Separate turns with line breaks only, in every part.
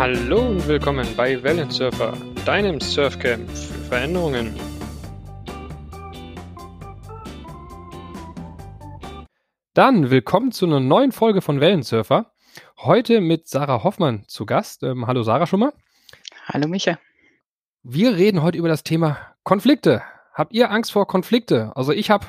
Hallo und willkommen bei Wellensurfer, deinem Surfcamp für Veränderungen. Dann willkommen zu einer neuen Folge von Wellensurfer. Heute mit Sarah Hoffmann zu Gast. Ähm, hallo Sarah schon mal.
Hallo Micha.
Wir reden heute über das Thema Konflikte. Habt ihr Angst vor Konflikte? Also ich habe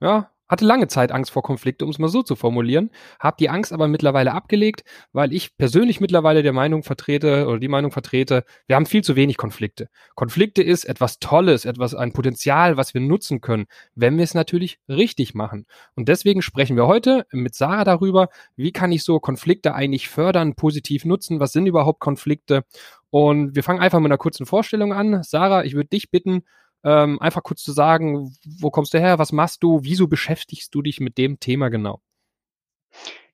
ja hatte lange Zeit Angst vor Konflikte, um es mal so zu formulieren, habe die Angst aber mittlerweile abgelegt, weil ich persönlich mittlerweile der Meinung vertrete oder die Meinung vertrete, wir haben viel zu wenig Konflikte. Konflikte ist etwas Tolles, etwas ein Potenzial, was wir nutzen können, wenn wir es natürlich richtig machen. Und deswegen sprechen wir heute mit Sarah darüber, wie kann ich so Konflikte eigentlich fördern, positiv nutzen, was sind überhaupt Konflikte? Und wir fangen einfach mit einer kurzen Vorstellung an. Sarah, ich würde dich bitten, ähm, einfach kurz zu sagen, wo kommst du her, was machst du, wieso beschäftigst du dich mit dem Thema genau?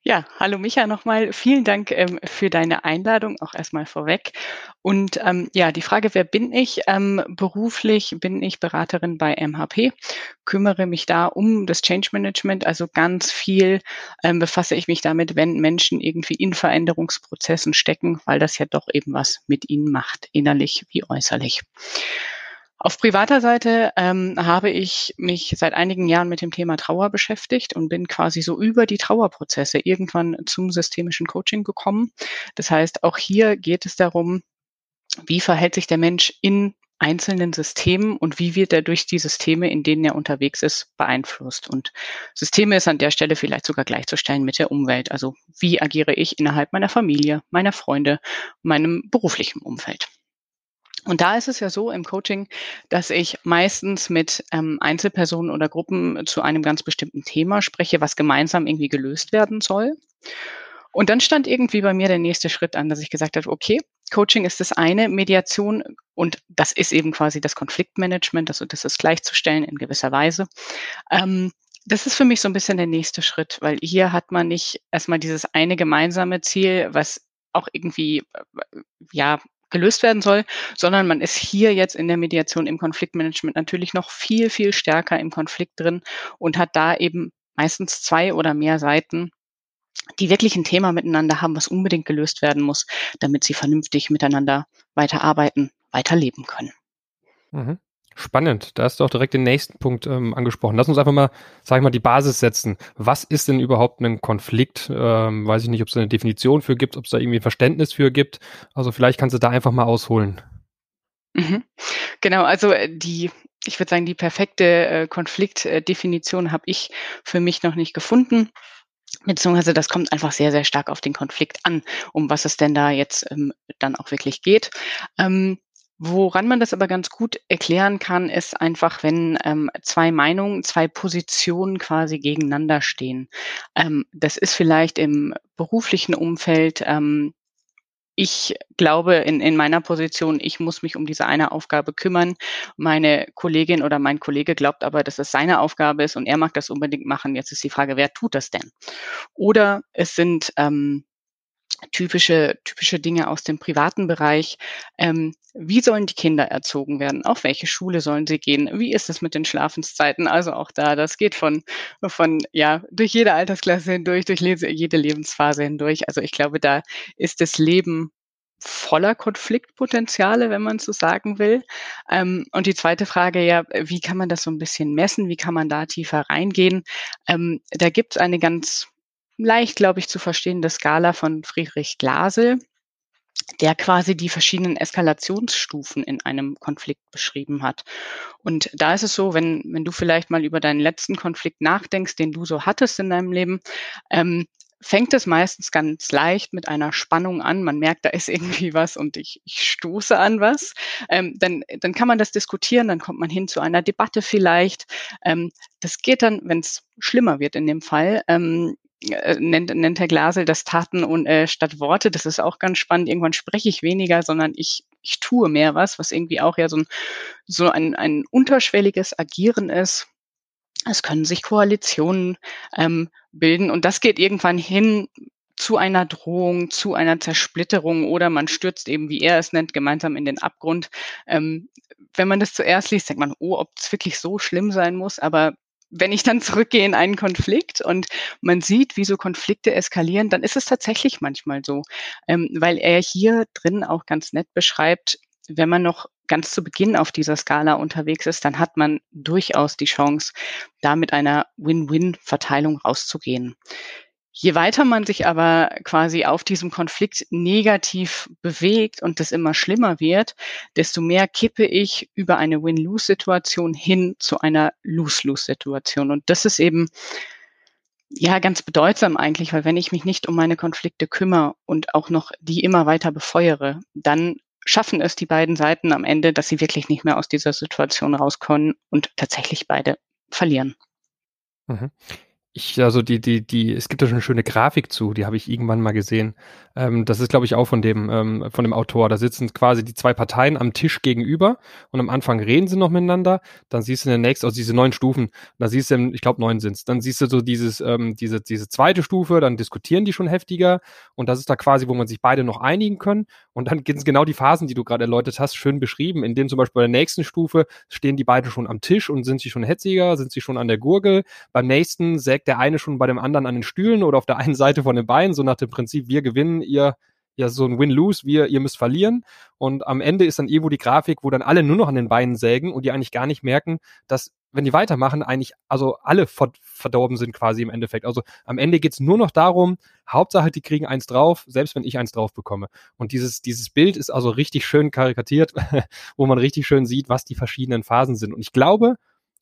Ja, hallo Micha nochmal. Vielen Dank ähm, für deine Einladung, auch erstmal vorweg. Und ähm, ja, die Frage, wer bin ich? Ähm, beruflich bin ich Beraterin bei MHP, kümmere mich da um das Change Management, also ganz viel ähm, befasse ich mich damit, wenn Menschen irgendwie in Veränderungsprozessen stecken, weil das ja doch eben was mit ihnen macht, innerlich wie äußerlich. Auf privater Seite ähm, habe ich mich seit einigen Jahren mit dem Thema Trauer beschäftigt und bin quasi so über die Trauerprozesse irgendwann zum systemischen Coaching gekommen. Das heißt, auch hier geht es darum, wie verhält sich der Mensch in einzelnen Systemen und wie wird er durch die Systeme, in denen er unterwegs ist, beeinflusst. Und Systeme ist an der Stelle vielleicht sogar gleichzustellen mit der Umwelt. Also wie agiere ich innerhalb meiner Familie, meiner Freunde, meinem beruflichen Umfeld. Und da ist es ja so im Coaching, dass ich meistens mit ähm, Einzelpersonen oder Gruppen zu einem ganz bestimmten Thema spreche, was gemeinsam irgendwie gelöst werden soll. Und dann stand irgendwie bei mir der nächste Schritt an, dass ich gesagt habe, okay, Coaching ist das eine, Mediation und das ist eben quasi das Konfliktmanagement, also das ist gleichzustellen in gewisser Weise. Ähm, das ist für mich so ein bisschen der nächste Schritt, weil hier hat man nicht erstmal dieses eine gemeinsame Ziel, was auch irgendwie äh, ja gelöst werden soll, sondern man ist hier jetzt in der Mediation im Konfliktmanagement natürlich noch viel, viel stärker im Konflikt drin und hat da eben meistens zwei oder mehr Seiten, die wirklich ein Thema miteinander haben, was unbedingt gelöst werden muss, damit sie vernünftig miteinander weiterarbeiten, weiterleben können.
Mhm. Spannend, da hast du auch direkt den nächsten Punkt ähm, angesprochen. Lass uns einfach mal, sag ich mal, die Basis setzen. Was ist denn überhaupt ein Konflikt? Ähm, weiß ich nicht, ob es eine Definition für gibt, ob es da irgendwie ein Verständnis für gibt. Also vielleicht kannst du da einfach mal ausholen.
Mhm. Genau, also äh, die, ich würde sagen, die perfekte äh, Konfliktdefinition habe ich für mich noch nicht gefunden. Beziehungsweise das kommt einfach sehr, sehr stark auf den Konflikt an, um was es denn da jetzt ähm, dann auch wirklich geht. Ähm, Woran man das aber ganz gut erklären kann, ist einfach, wenn ähm, zwei Meinungen, zwei Positionen quasi gegeneinander stehen. Ähm, das ist vielleicht im beruflichen Umfeld. Ähm, ich glaube in, in meiner Position, ich muss mich um diese eine Aufgabe kümmern. Meine Kollegin oder mein Kollege glaubt aber, dass es seine Aufgabe ist und er mag das unbedingt machen. Jetzt ist die Frage, wer tut das denn? Oder es sind ähm, typische, typische Dinge aus dem privaten Bereich. Ähm, wie sollen die Kinder erzogen werden? Auf welche Schule sollen sie gehen? Wie ist es mit den Schlafenszeiten? Also auch da, das geht von, von, ja, durch jede Altersklasse hindurch, durch jede Lebensphase hindurch. Also ich glaube, da ist das Leben voller Konfliktpotenziale, wenn man so sagen will. Ähm, und die zweite Frage, ja, wie kann man das so ein bisschen messen? Wie kann man da tiefer reingehen? Ähm, da gibt es eine ganz leicht, glaube ich, zu verstehende Skala von Friedrich Glasel, der quasi die verschiedenen Eskalationsstufen in einem Konflikt beschrieben hat. Und da ist es so, wenn, wenn du vielleicht mal über deinen letzten Konflikt nachdenkst, den du so hattest in deinem Leben, ähm, fängt es meistens ganz leicht mit einer Spannung an. Man merkt, da ist irgendwie was und ich, ich stoße an was. Ähm, dann, dann kann man das diskutieren, dann kommt man hin zu einer Debatte vielleicht. Ähm, das geht dann, wenn es schlimmer wird in dem Fall, ähm, äh, nennt, nennt Herr Glasel das Taten und, äh, statt Worte. Das ist auch ganz spannend. Irgendwann spreche ich weniger, sondern ich, ich tue mehr was, was irgendwie auch ja so ein, so ein, ein unterschwelliges Agieren ist. Es können sich Koalitionen ähm, bilden und das geht irgendwann hin zu einer Drohung, zu einer Zersplitterung oder man stürzt eben, wie er es nennt, gemeinsam in den Abgrund. Ähm, wenn man das zuerst liest, denkt man, oh, ob es wirklich so schlimm sein muss, aber wenn ich dann zurückgehe in einen Konflikt und man sieht, wie so Konflikte eskalieren, dann ist es tatsächlich manchmal so, ähm, weil er hier drin auch ganz nett beschreibt, wenn man noch ganz zu Beginn auf dieser Skala unterwegs ist, dann hat man durchaus die Chance, da mit einer Win-Win-Verteilung rauszugehen. Je weiter man sich aber quasi auf diesem Konflikt negativ bewegt und das immer schlimmer wird, desto mehr kippe ich über eine Win-Lose-Situation hin zu einer Lose-Lose-Situation. Und das ist eben ja ganz bedeutsam eigentlich, weil wenn ich mich nicht um meine Konflikte kümmere und auch noch die immer weiter befeuere, dann schaffen es die beiden Seiten am Ende, dass sie wirklich nicht mehr aus dieser Situation rauskommen und tatsächlich beide verlieren.
Mhm. Ich, also die, die, die, es gibt da schon eine schöne Grafik zu, die habe ich irgendwann mal gesehen. Ähm, das ist, glaube ich, auch von dem, ähm, von dem Autor. Da sitzen quasi die zwei Parteien am Tisch gegenüber und am Anfang reden sie noch miteinander. Dann siehst du in der nächsten, also diese neun Stufen, da siehst du, ich glaube, neun sind's. Dann siehst du so dieses, ähm, diese, diese zweite Stufe, dann diskutieren die schon heftiger und das ist da quasi, wo man sich beide noch einigen können. Und dann sind genau die Phasen, die du gerade erläutert hast, schön beschrieben, in dem zum Beispiel bei der nächsten Stufe stehen die beiden schon am Tisch und sind sie schon hetziger, sind sie schon an der Gurgel. Beim nächsten sägt der eine schon bei dem anderen an den Stühlen oder auf der einen Seite von den Beinen, so nach dem Prinzip, wir gewinnen, ihr ja so ein Win-Lose, wir, ihr müsst verlieren. Und am Ende ist dann irgendwo die Grafik, wo dann alle nur noch an den Beinen sägen und die eigentlich gar nicht merken, dass, wenn die weitermachen, eigentlich, also alle verdorben sind quasi im Endeffekt. Also am Ende geht's nur noch darum, Hauptsache, die kriegen eins drauf, selbst wenn ich eins drauf bekomme. Und dieses, dieses Bild ist also richtig schön karikatiert, wo man richtig schön sieht, was die verschiedenen Phasen sind. Und ich glaube,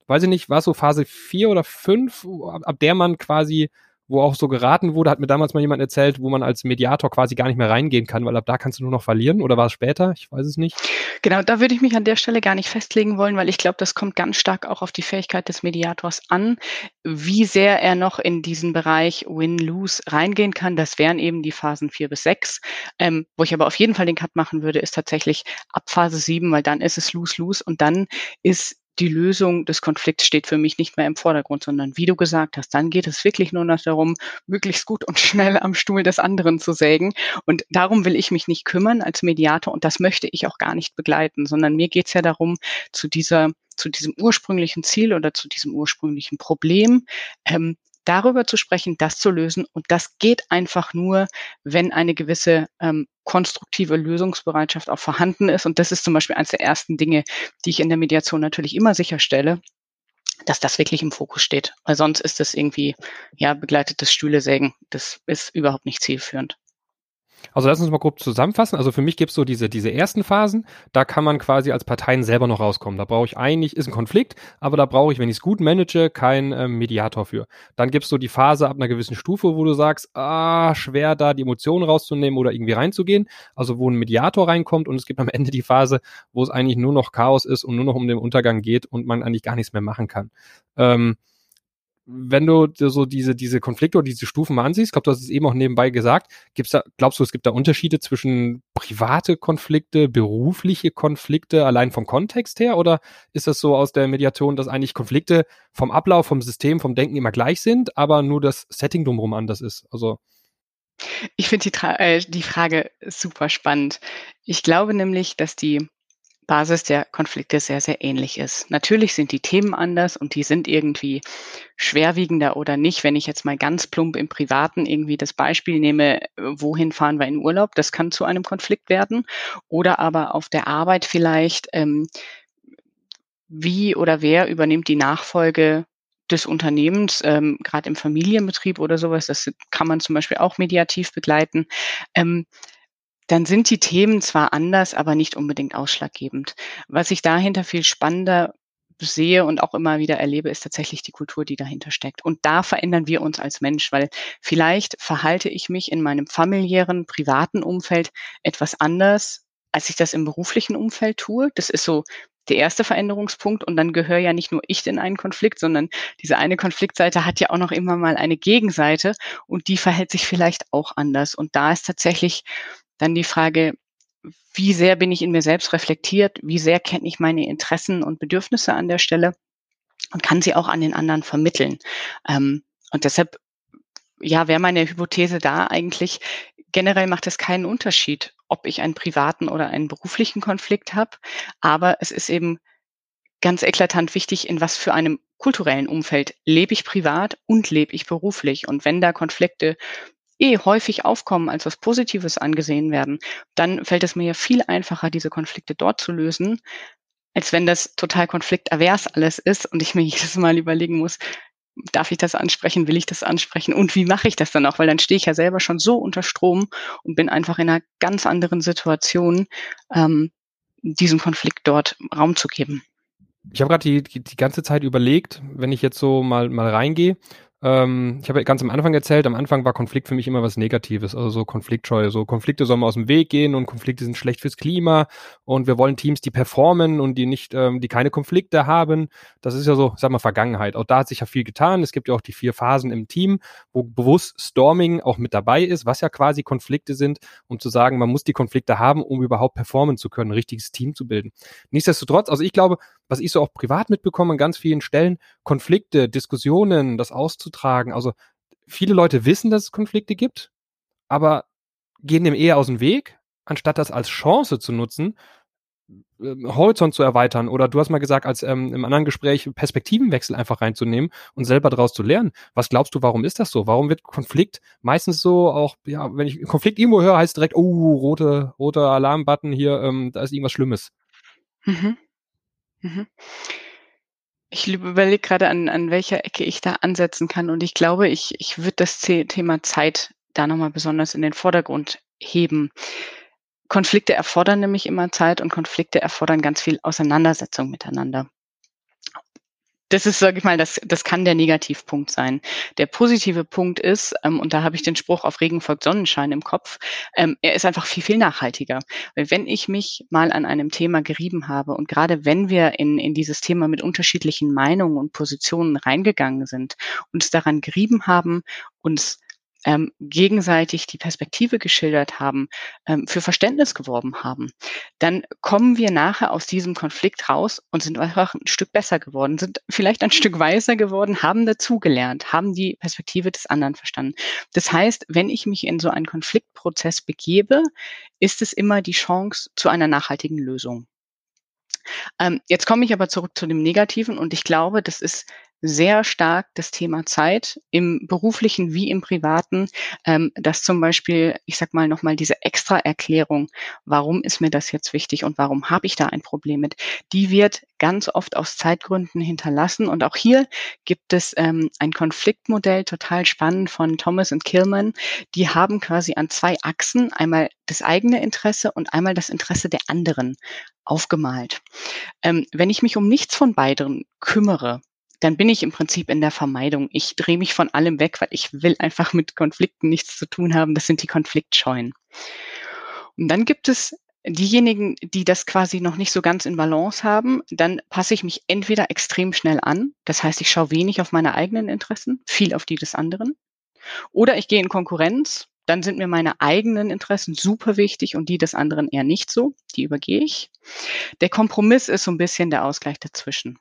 weiß ich nicht, war so Phase 4 oder 5, ab der man quasi wo auch so geraten wurde, hat mir damals mal jemand erzählt, wo man als Mediator quasi gar nicht mehr reingehen kann, weil ab da kannst du nur noch verlieren oder war es später? Ich weiß es nicht.
Genau, da würde ich mich an der Stelle gar nicht festlegen wollen, weil ich glaube, das kommt ganz stark auch auf die Fähigkeit des Mediators an, wie sehr er noch in diesen Bereich Win-Lose reingehen kann. Das wären eben die Phasen 4 bis 6. Ähm, wo ich aber auf jeden Fall den Cut machen würde, ist tatsächlich ab Phase 7, weil dann ist es Lose-Lose und dann ist die Lösung des Konflikts steht für mich nicht mehr im Vordergrund, sondern wie du gesagt hast, dann geht es wirklich nur noch darum, möglichst gut und schnell am Stuhl des anderen zu sägen. Und darum will ich mich nicht kümmern als Mediator und das möchte ich auch gar nicht begleiten, sondern mir geht es ja darum, zu dieser zu diesem ursprünglichen Ziel oder zu diesem ursprünglichen Problem ähm, darüber zu sprechen, das zu lösen. Und das geht einfach nur, wenn eine gewisse ähm, konstruktive Lösungsbereitschaft auch vorhanden ist. Und das ist zum Beispiel eines der ersten Dinge, die ich in der Mediation natürlich immer sicherstelle, dass das wirklich im Fokus steht. Weil sonst ist das irgendwie, ja, begleitetes Stühlesägen. Das ist überhaupt nicht zielführend.
Also lass uns mal grob zusammenfassen. Also für mich gibt es so diese, diese ersten Phasen, da kann man quasi als Parteien selber noch rauskommen. Da brauche ich eigentlich, ist ein Konflikt, aber da brauche ich, wenn ich es gut manage, keinen ähm, Mediator für. Dann gibt es so die Phase ab einer gewissen Stufe, wo du sagst, ah, schwer da die Emotionen rauszunehmen oder irgendwie reinzugehen. Also wo ein Mediator reinkommt und es gibt am Ende die Phase, wo es eigentlich nur noch Chaos ist und nur noch um den Untergang geht und man eigentlich gar nichts mehr machen kann. Ähm, wenn du so diese, diese Konflikte oder diese Stufen mal ansiehst, glaube, du hast es eben auch nebenbei gesagt, gibt's da, glaubst du, es gibt da Unterschiede zwischen private Konflikte, berufliche Konflikte, allein vom Kontext her? Oder ist das so aus der Mediation, dass eigentlich Konflikte vom Ablauf, vom System, vom Denken immer gleich sind, aber nur das Setting drumherum anders ist? Also.
Ich finde die, äh, die Frage super spannend. Ich glaube nämlich, dass die Basis der Konflikte sehr, sehr ähnlich ist. Natürlich sind die Themen anders und die sind irgendwie schwerwiegender oder nicht. Wenn ich jetzt mal ganz plump im Privaten irgendwie das Beispiel nehme, wohin fahren wir in Urlaub, das kann zu einem Konflikt werden. Oder aber auf der Arbeit vielleicht, ähm, wie oder wer übernimmt die Nachfolge des Unternehmens, ähm, gerade im Familienbetrieb oder sowas, das kann man zum Beispiel auch mediativ begleiten. Ähm, dann sind die Themen zwar anders, aber nicht unbedingt ausschlaggebend. Was ich dahinter viel spannender sehe und auch immer wieder erlebe, ist tatsächlich die Kultur, die dahinter steckt. Und da verändern wir uns als Mensch, weil vielleicht verhalte ich mich in meinem familiären, privaten Umfeld etwas anders, als ich das im beruflichen Umfeld tue. Das ist so der erste Veränderungspunkt. Und dann gehöre ja nicht nur ich in einen Konflikt, sondern diese eine Konfliktseite hat ja auch noch immer mal eine Gegenseite und die verhält sich vielleicht auch anders. Und da ist tatsächlich dann die Frage, wie sehr bin ich in mir selbst reflektiert? Wie sehr kenne ich meine Interessen und Bedürfnisse an der Stelle? Und kann sie auch an den anderen vermitteln? Ähm, und deshalb, ja, wäre meine Hypothese da eigentlich, generell macht es keinen Unterschied, ob ich einen privaten oder einen beruflichen Konflikt habe. Aber es ist eben ganz eklatant wichtig, in was für einem kulturellen Umfeld lebe ich privat und lebe ich beruflich. Und wenn da Konflikte eh häufig aufkommen, als was Positives angesehen werden, dann fällt es mir ja viel einfacher, diese Konflikte dort zu lösen, als wenn das total konfliktervers alles ist und ich mir jedes Mal überlegen muss, darf ich das ansprechen, will ich das ansprechen und wie mache ich das dann auch, weil dann stehe ich ja selber schon so unter Strom und bin einfach in einer ganz anderen Situation, ähm, diesem Konflikt dort Raum zu geben.
Ich habe gerade die, die, die ganze Zeit überlegt, wenn ich jetzt so mal, mal reingehe, ähm, ich habe ja ganz am Anfang erzählt, am Anfang war Konflikt für mich immer was Negatives, also so Konfliktscheue. So Konflikte sollen aus dem Weg gehen und Konflikte sind schlecht fürs Klima und wir wollen Teams, die performen und die nicht, ähm, die keine Konflikte haben. Das ist ja so, sag mal, Vergangenheit. Auch da hat sich ja viel getan. Es gibt ja auch die vier Phasen im Team, wo bewusst Storming auch mit dabei ist, was ja quasi Konflikte sind, um zu sagen, man muss die Konflikte haben, um überhaupt performen zu können, ein richtiges Team zu bilden. Nichtsdestotrotz, also ich glaube, was ich so auch privat mitbekomme an ganz vielen Stellen, Konflikte, Diskussionen, das auszutragen. Also viele Leute wissen, dass es Konflikte gibt, aber gehen dem eher aus dem Weg, anstatt das als Chance zu nutzen, äh, Horizont zu erweitern oder du hast mal gesagt, als ähm, im anderen Gespräch Perspektivenwechsel einfach reinzunehmen und selber daraus zu lernen. Was glaubst du, warum ist das so? Warum wird Konflikt meistens so auch, ja, wenn ich Konflikt irgendwo höre, heißt direkt, oh, rote, roter Alarmbutton hier, ähm, da ist irgendwas Schlimmes.
Mhm. Mhm. Ich überlege gerade, an, an welcher Ecke ich da ansetzen kann. Und ich glaube, ich, ich würde das Thema Zeit da nochmal besonders in den Vordergrund heben. Konflikte erfordern nämlich immer Zeit und Konflikte erfordern ganz viel Auseinandersetzung miteinander das ist, sage ich mal, das, das kann der Negativpunkt sein. Der positive Punkt ist, ähm, und da habe ich den Spruch auf Regen folgt Sonnenschein im Kopf, ähm, er ist einfach viel, viel nachhaltiger. Weil wenn ich mich mal an einem Thema gerieben habe und gerade wenn wir in, in dieses Thema mit unterschiedlichen Meinungen und Positionen reingegangen sind, uns daran gerieben haben, uns ähm, gegenseitig die Perspektive geschildert haben, ähm, für Verständnis geworben haben, dann kommen wir nachher aus diesem Konflikt raus und sind einfach ein Stück besser geworden, sind vielleicht ein Stück weiser geworden, haben dazugelernt, haben die Perspektive des anderen verstanden. Das heißt, wenn ich mich in so einen Konfliktprozess begebe, ist es immer die Chance zu einer nachhaltigen Lösung. Ähm, jetzt komme ich aber zurück zu dem Negativen und ich glaube, das ist sehr stark das Thema Zeit im beruflichen wie im privaten, ähm, dass zum Beispiel, ich sag mal nochmal diese extra Erklärung, warum ist mir das jetzt wichtig und warum habe ich da ein Problem mit, die wird ganz oft aus Zeitgründen hinterlassen. Und auch hier gibt es ähm, ein Konfliktmodell, total spannend von Thomas und Killman. Die haben quasi an zwei Achsen einmal das eigene Interesse und einmal das Interesse der anderen aufgemalt. Ähm, wenn ich mich um nichts von beiden kümmere, dann bin ich im Prinzip in der Vermeidung. Ich drehe mich von allem weg, weil ich will einfach mit Konflikten nichts zu tun haben. Das sind die Konfliktscheuen. Und dann gibt es diejenigen, die das quasi noch nicht so ganz in Balance haben, dann passe ich mich entweder extrem schnell an, das heißt, ich schaue wenig auf meine eigenen Interessen, viel auf die des anderen, oder ich gehe in Konkurrenz, dann sind mir meine eigenen Interessen super wichtig und die des anderen eher nicht so, die übergehe ich. Der Kompromiss ist so ein bisschen der Ausgleich dazwischen.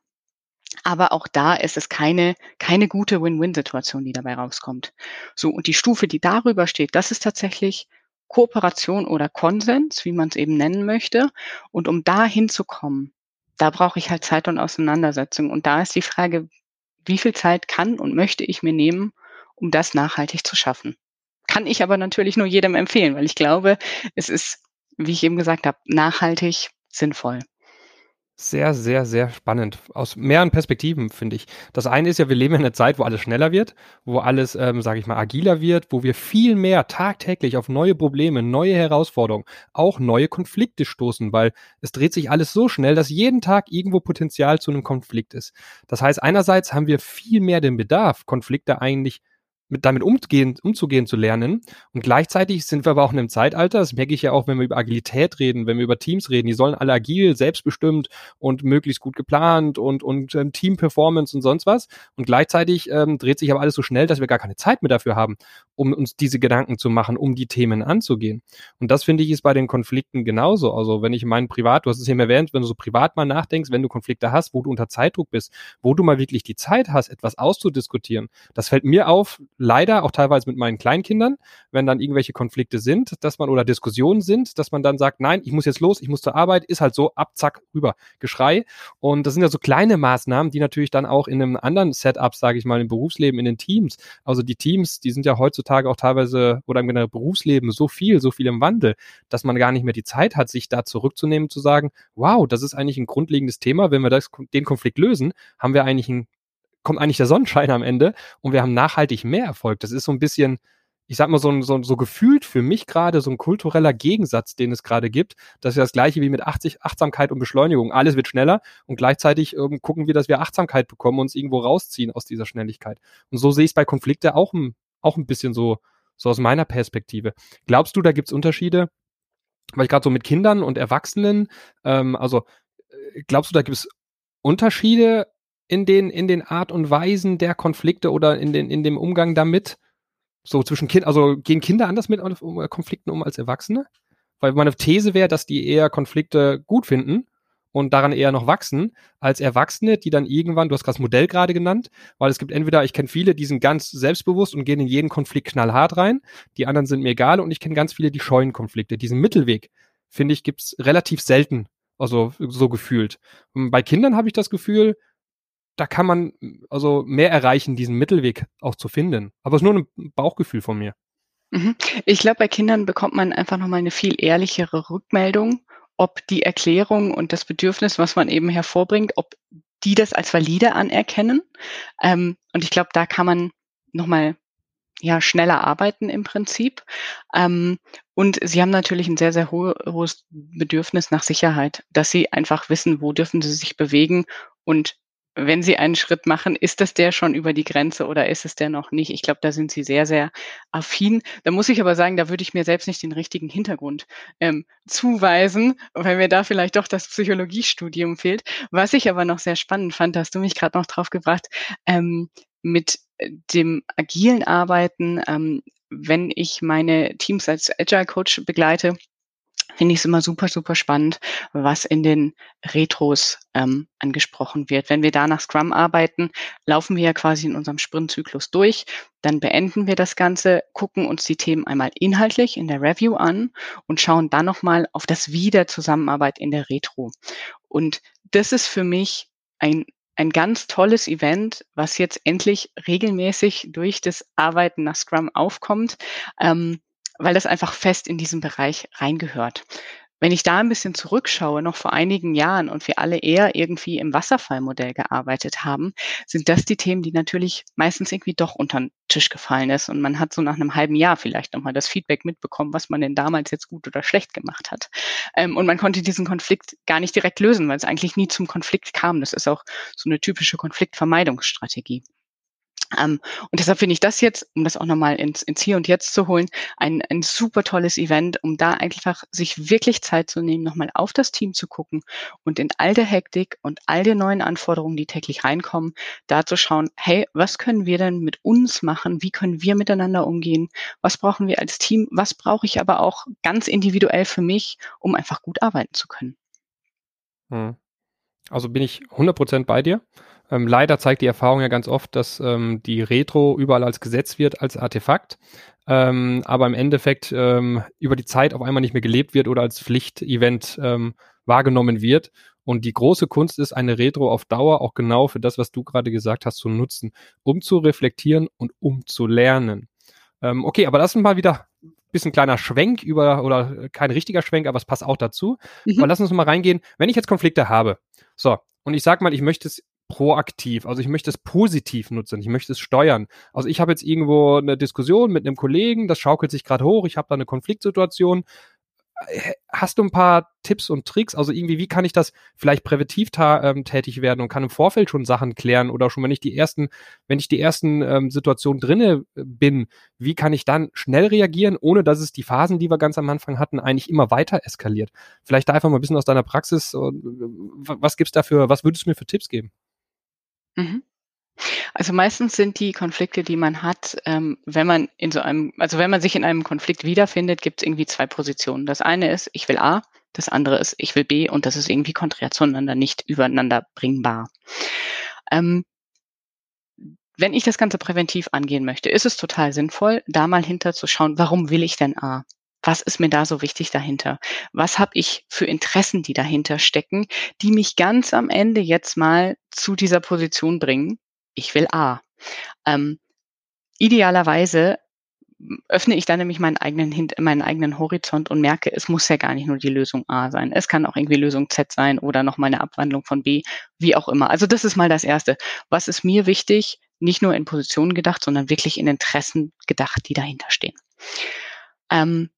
Aber auch da ist es keine, keine gute Win-Win-Situation, die dabei rauskommt. So, und die Stufe, die darüber steht, das ist tatsächlich Kooperation oder Konsens, wie man es eben nennen möchte. Und um da hinzukommen, da brauche ich halt Zeit und Auseinandersetzung. Und da ist die Frage, wie viel Zeit kann und möchte ich mir nehmen, um das nachhaltig zu schaffen? Kann ich aber natürlich nur jedem empfehlen, weil ich glaube, es ist, wie ich eben gesagt habe, nachhaltig sinnvoll
sehr, sehr, sehr spannend. Aus mehreren Perspektiven, finde ich. Das eine ist ja, wir leben in einer Zeit, wo alles schneller wird, wo alles, ähm, sage ich mal, agiler wird, wo wir viel mehr tagtäglich auf neue Probleme, neue Herausforderungen, auch neue Konflikte stoßen, weil es dreht sich alles so schnell, dass jeden Tag irgendwo Potenzial zu einem Konflikt ist. Das heißt, einerseits haben wir viel mehr den Bedarf, Konflikte eigentlich mit damit umgehen, umzugehen zu lernen. Und gleichzeitig sind wir aber auch in einem Zeitalter, das merke ich ja auch, wenn wir über Agilität reden, wenn wir über Teams reden, die sollen alle agil, selbstbestimmt und möglichst gut geplant und, und ähm, Team-Performance und sonst was. Und gleichzeitig ähm, dreht sich aber alles so schnell, dass wir gar keine Zeit mehr dafür haben, um uns diese Gedanken zu machen, um die Themen anzugehen. Und das finde ich ist bei den Konflikten genauso. Also wenn ich meinen Privat, du hast es eben erwähnt, wenn du so privat mal nachdenkst, wenn du Konflikte hast, wo du unter Zeitdruck bist, wo du mal wirklich die Zeit hast, etwas auszudiskutieren, das fällt mir auf, leider auch teilweise mit meinen Kleinkindern, wenn dann irgendwelche Konflikte sind, dass man oder Diskussionen sind, dass man dann sagt, nein, ich muss jetzt los, ich muss zur Arbeit, ist halt so, ab, zack, rüber, Geschrei. Und das sind ja so kleine Maßnahmen, die natürlich dann auch in einem anderen Setup, sage ich mal, im Berufsleben, in den Teams, also die Teams, die sind ja heutzutage auch teilweise oder im Berufsleben so viel, so viel im Wandel, dass man gar nicht mehr die Zeit hat, sich da zurückzunehmen, zu sagen, wow, das ist eigentlich ein grundlegendes Thema, wenn wir das, den Konflikt lösen, haben wir eigentlich ein kommt eigentlich der Sonnenschein am Ende und wir haben nachhaltig mehr Erfolg. Das ist so ein bisschen, ich sag mal, so, so, so gefühlt für mich gerade so ein kultureller Gegensatz, den es gerade gibt. Das ist ja das gleiche wie mit 80, Achtsamkeit und Beschleunigung. Alles wird schneller und gleichzeitig ähm, gucken wir, dass wir Achtsamkeit bekommen und uns irgendwo rausziehen aus dieser Schnelligkeit. Und so sehe ich es bei Konflikte auch, ein, auch ein bisschen so, so aus meiner Perspektive. Glaubst du, da gibt's Unterschiede? Weil ich gerade so mit Kindern und Erwachsenen, ähm, also äh, glaubst du, da gibt es Unterschiede in den, in den Art und Weisen der Konflikte oder in, den, in dem Umgang damit? So zwischen Kind, also gehen Kinder anders mit Konflikten um als Erwachsene? Weil meine These wäre, dass die eher Konflikte gut finden und daran eher noch wachsen, als Erwachsene, die dann irgendwann, du hast das Modell gerade genannt, weil es gibt entweder, ich kenne viele, die sind ganz selbstbewusst und gehen in jeden Konflikt knallhart rein, die anderen sind mir egal und ich kenne ganz viele, die scheuen Konflikte. Diesen Mittelweg, finde ich, gibt's relativ selten, also so gefühlt. Und bei Kindern habe ich das Gefühl, da kann man also mehr erreichen, diesen Mittelweg auch zu finden. Aber es ist nur ein Bauchgefühl von mir.
Mhm. Ich glaube, bei Kindern bekommt man einfach nochmal eine viel ehrlichere Rückmeldung, ob die Erklärung und das Bedürfnis, was man eben hervorbringt, ob die das als valide anerkennen. Ähm, und ich glaube, da kann man nochmal ja, schneller arbeiten im Prinzip. Ähm, und sie haben natürlich ein sehr, sehr ho hohes Bedürfnis nach Sicherheit, dass sie einfach wissen, wo dürfen sie sich bewegen und wenn Sie einen Schritt machen, ist das der schon über die Grenze oder ist es der noch nicht? Ich glaube, da sind Sie sehr, sehr affin. Da muss ich aber sagen, da würde ich mir selbst nicht den richtigen Hintergrund ähm, zuweisen, weil mir da vielleicht doch das Psychologiestudium fehlt. Was ich aber noch sehr spannend fand, hast du mich gerade noch drauf gebracht, ähm, mit dem agilen Arbeiten, ähm, wenn ich meine Teams als Agile Coach begleite, finde ich es immer super, super spannend, was in den Retros ähm, angesprochen wird. Wenn wir da nach Scrum arbeiten, laufen wir ja quasi in unserem Sprintzyklus durch, dann beenden wir das Ganze, gucken uns die Themen einmal inhaltlich in der Review an und schauen dann nochmal auf das Wie der Zusammenarbeit in der Retro. Und das ist für mich ein ein ganz tolles Event, was jetzt endlich regelmäßig durch das Arbeiten nach Scrum aufkommt. Ähm, weil das einfach fest in diesen Bereich reingehört. Wenn ich da ein bisschen zurückschaue, noch vor einigen Jahren und wir alle eher irgendwie im Wasserfallmodell gearbeitet haben, sind das die Themen, die natürlich meistens irgendwie doch unter den Tisch gefallen ist. Und man hat so nach einem halben Jahr vielleicht nochmal das Feedback mitbekommen, was man denn damals jetzt gut oder schlecht gemacht hat. Ähm, und man konnte diesen Konflikt gar nicht direkt lösen, weil es eigentlich nie zum Konflikt kam. Das ist auch so eine typische Konfliktvermeidungsstrategie. Ähm, und deshalb finde ich das jetzt, um das auch nochmal ins, ins Hier und Jetzt zu holen, ein, ein super tolles Event, um da einfach sich wirklich Zeit zu nehmen, nochmal auf das Team zu gucken und in all der Hektik und all den neuen Anforderungen, die täglich reinkommen, da zu schauen, hey, was können wir denn mit uns machen? Wie können wir miteinander umgehen? Was brauchen wir als Team? Was brauche ich aber auch ganz individuell für mich, um einfach gut arbeiten zu können?
Hm. Also bin ich 100% bei dir. Ähm, leider zeigt die Erfahrung ja ganz oft, dass ähm, die Retro überall als Gesetz wird, als Artefakt, ähm, aber im Endeffekt ähm, über die Zeit auf einmal nicht mehr gelebt wird oder als Pflichtevent ähm, wahrgenommen wird. Und die große Kunst ist, eine Retro auf Dauer auch genau für das, was du gerade gesagt hast, zu nutzen, um zu reflektieren und um zu lernen. Ähm, okay, aber lass uns mal wieder ein bisschen kleiner Schwenk über, oder kein richtiger Schwenk, aber es passt auch dazu. Mhm. Aber lass uns mal reingehen. Wenn ich jetzt Konflikte habe, so, und ich sag mal, ich möchte es proaktiv. Also ich möchte es positiv nutzen, ich möchte es steuern. Also ich habe jetzt irgendwo eine Diskussion mit einem Kollegen, das schaukelt sich gerade hoch, ich habe da eine Konfliktsituation. Äh, hast du ein paar Tipps und Tricks? Also irgendwie, wie kann ich das vielleicht präventiv ähm, tätig werden und kann im Vorfeld schon Sachen klären oder schon, wenn ich die ersten, wenn ich die ersten ähm, Situationen drinne äh, bin, wie kann ich dann schnell reagieren, ohne dass es die Phasen, die wir ganz am Anfang hatten, eigentlich immer weiter eskaliert? Vielleicht da einfach mal ein bisschen aus deiner Praxis. Äh, was gibt's dafür, was würdest du mir für Tipps geben?
Mhm. Also meistens sind die Konflikte, die man hat, ähm, wenn man in so einem, also wenn man sich in einem Konflikt wiederfindet, gibt es irgendwie zwei Positionen. Das eine ist, ich will A, das andere ist, ich will B und das ist irgendwie konträr zueinander, nicht übereinander bringbar. Ähm, wenn ich das Ganze präventiv angehen möchte, ist es total sinnvoll, da mal hinterzuschauen, warum will ich denn A? Was ist mir da so wichtig dahinter? Was habe ich für Interessen, die dahinter stecken, die mich ganz am Ende jetzt mal zu dieser Position bringen? Ich will A. Ähm, idealerweise öffne ich dann nämlich meinen eigenen, meinen eigenen Horizont und merke, es muss ja gar nicht nur die Lösung A sein. Es kann auch irgendwie Lösung Z sein oder noch mal eine Abwandlung von B, wie auch immer. Also das ist mal das Erste. Was ist mir wichtig? Nicht nur in Positionen gedacht, sondern wirklich in Interessen gedacht, die dahinter stehen. Ähm,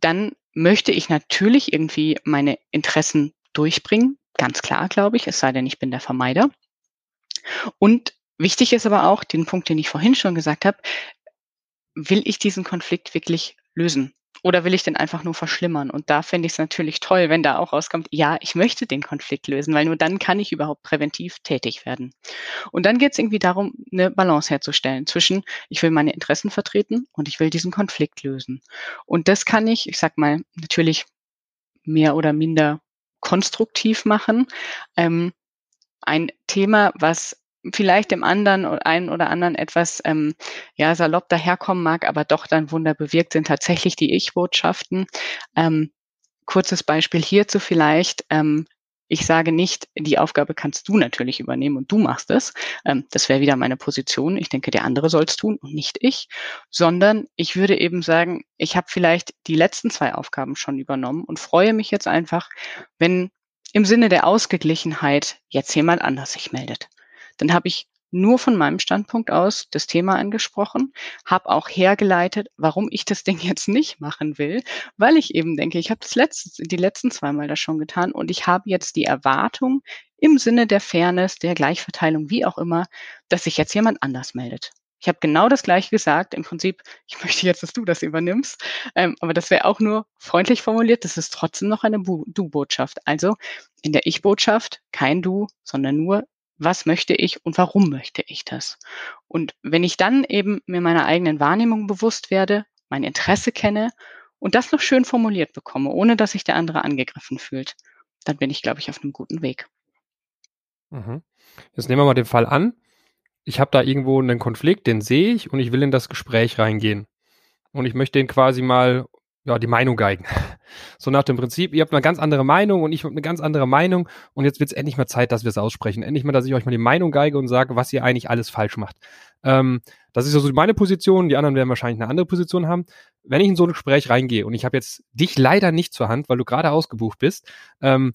dann möchte ich natürlich irgendwie meine Interessen durchbringen. Ganz klar, glaube ich, es sei denn, ich bin der Vermeider. Und wichtig ist aber auch, den Punkt, den ich vorhin schon gesagt habe, will ich diesen Konflikt wirklich lösen? Oder will ich den einfach nur verschlimmern? Und da fände ich es natürlich toll, wenn da auch rauskommt, ja, ich möchte den Konflikt lösen, weil nur dann kann ich überhaupt präventiv tätig werden. Und dann geht es irgendwie darum, eine Balance herzustellen zwischen, ich will meine Interessen vertreten und ich will diesen Konflikt lösen. Und das kann ich, ich sag mal, natürlich mehr oder minder konstruktiv machen. Ähm, ein Thema, was vielleicht dem anderen oder einen oder anderen etwas ähm, ja salopp daherkommen mag, aber doch dann Wunder bewirkt, sind tatsächlich die Ich-Botschaften. Ähm, kurzes Beispiel hierzu vielleicht. Ähm, ich sage nicht, die Aufgabe kannst du natürlich übernehmen und du machst es. Ähm, das wäre wieder meine Position. Ich denke, der andere soll es tun und nicht ich, sondern ich würde eben sagen, ich habe vielleicht die letzten zwei Aufgaben schon übernommen und freue mich jetzt einfach, wenn im Sinne der Ausgeglichenheit jetzt jemand anders sich meldet. Dann habe ich nur von meinem Standpunkt aus das Thema angesprochen, habe auch hergeleitet, warum ich das Ding jetzt nicht machen will, weil ich eben denke, ich habe das letzte, die letzten zweimal das schon getan und ich habe jetzt die Erwartung im Sinne der Fairness, der Gleichverteilung, wie auch immer, dass sich jetzt jemand anders meldet. Ich habe genau das gleiche gesagt. Im Prinzip, ich möchte jetzt, dass du das übernimmst. Ähm, aber das wäre auch nur freundlich formuliert. Das ist trotzdem noch eine Du-Botschaft. Also in der Ich-Botschaft kein Du, sondern nur was möchte ich und warum möchte ich das? Und wenn ich dann eben mir meiner eigenen Wahrnehmung bewusst werde, mein Interesse kenne und das noch schön formuliert bekomme, ohne dass sich der andere angegriffen fühlt, dann bin ich, glaube ich, auf einem guten Weg.
Mhm. Jetzt nehmen wir mal den Fall an. Ich habe da irgendwo einen Konflikt, den sehe ich und ich will in das Gespräch reingehen. Und ich möchte den quasi mal ja, die Meinung geigen. So nach dem Prinzip, ihr habt eine ganz andere Meinung und ich habe eine ganz andere Meinung und jetzt wird es endlich mal Zeit, dass wir es aussprechen. Endlich mal, dass ich euch mal die Meinung geige und sage, was ihr eigentlich alles falsch macht. Ähm, das ist ja so meine Position, die anderen werden wahrscheinlich eine andere Position haben. Wenn ich in so ein Gespräch reingehe und ich habe jetzt dich leider nicht zur Hand, weil du gerade ausgebucht bist, ähm,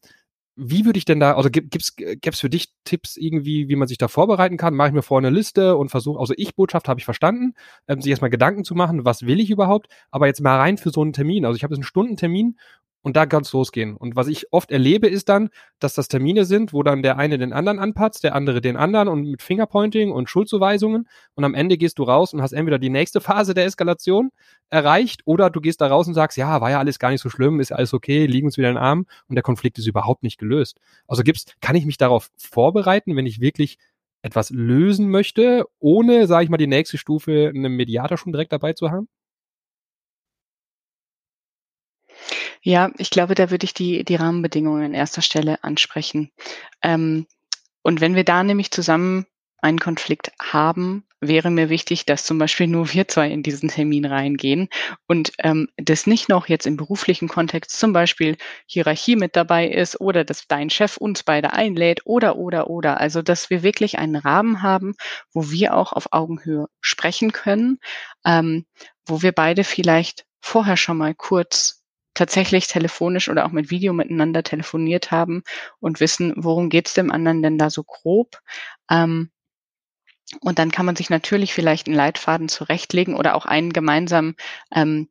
wie würde ich denn da, also gibt es gäb's für dich Tipps irgendwie, wie man sich da vorbereiten kann? Mache ich mir vorher eine Liste und versuche, also Ich-Botschaft habe ich verstanden, ähm, sich erstmal Gedanken zu machen, was will ich überhaupt, aber jetzt mal rein für so einen Termin. Also ich habe jetzt einen Stundentermin und da ganz losgehen. Und was ich oft erlebe, ist dann, dass das Termine sind, wo dann der eine den anderen anpatzt, der andere den anderen und mit Fingerpointing und Schuldzuweisungen. Und am Ende gehst du raus und hast entweder die nächste Phase der Eskalation erreicht oder du gehst da raus und sagst, ja, war ja alles gar nicht so schlimm, ist alles okay, liegen uns wieder in den Arm und der Konflikt ist überhaupt nicht gelöst. Also gibt's, kann ich mich darauf vorbereiten, wenn ich wirklich etwas lösen möchte, ohne, sage ich mal, die nächste Stufe einen Mediator schon direkt dabei zu haben?
Ja, ich glaube, da würde ich die, die Rahmenbedingungen an erster Stelle ansprechen. Ähm, und wenn wir da nämlich zusammen einen Konflikt haben, wäre mir wichtig, dass zum Beispiel nur wir zwei in diesen Termin reingehen und ähm, das nicht noch jetzt im beruflichen Kontext zum Beispiel Hierarchie mit dabei ist oder dass dein Chef uns beide einlädt oder oder oder. Also dass wir wirklich einen Rahmen haben, wo wir auch auf Augenhöhe sprechen können, ähm, wo wir beide vielleicht vorher schon mal kurz tatsächlich telefonisch oder auch mit Video miteinander telefoniert haben und wissen, worum geht's dem anderen denn da so grob. Ähm, und dann kann man sich natürlich vielleicht einen Leitfaden zurechtlegen oder auch einen gemeinsam ähm,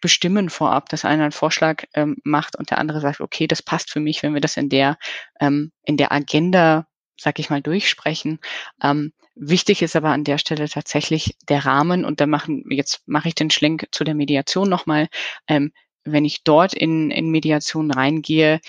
bestimmen vorab, dass einer einen Vorschlag ähm, macht und der andere sagt, okay, das passt für mich, wenn wir das in der ähm, in der Agenda, sag ich mal, durchsprechen. Ähm, wichtig ist aber an der Stelle tatsächlich der Rahmen und da machen jetzt mache ich den Schlenk zu der Mediation nochmal. Ähm, wenn ich dort in, in Mediation reingehe,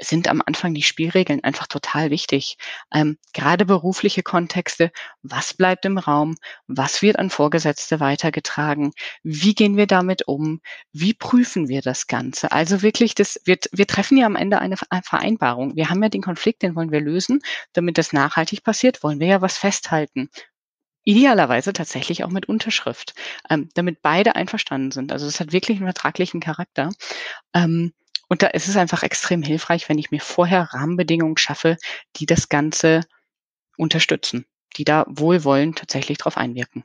sind am Anfang die Spielregeln einfach total wichtig. Ähm, gerade berufliche Kontexte, was bleibt im Raum, was wird an Vorgesetzte weitergetragen, wie gehen wir damit um, wie prüfen wir das Ganze. Also wirklich, das, wir, wir treffen ja am Ende eine Vereinbarung. Wir haben ja den Konflikt, den wollen wir lösen. Damit das nachhaltig passiert, wollen wir ja was festhalten. Idealerweise tatsächlich auch mit Unterschrift, ähm, damit beide einverstanden sind. Also das hat wirklich einen vertraglichen Charakter. Ähm, und da ist es einfach extrem hilfreich, wenn ich mir vorher Rahmenbedingungen schaffe, die das Ganze unterstützen, die da wohlwollend tatsächlich drauf einwirken.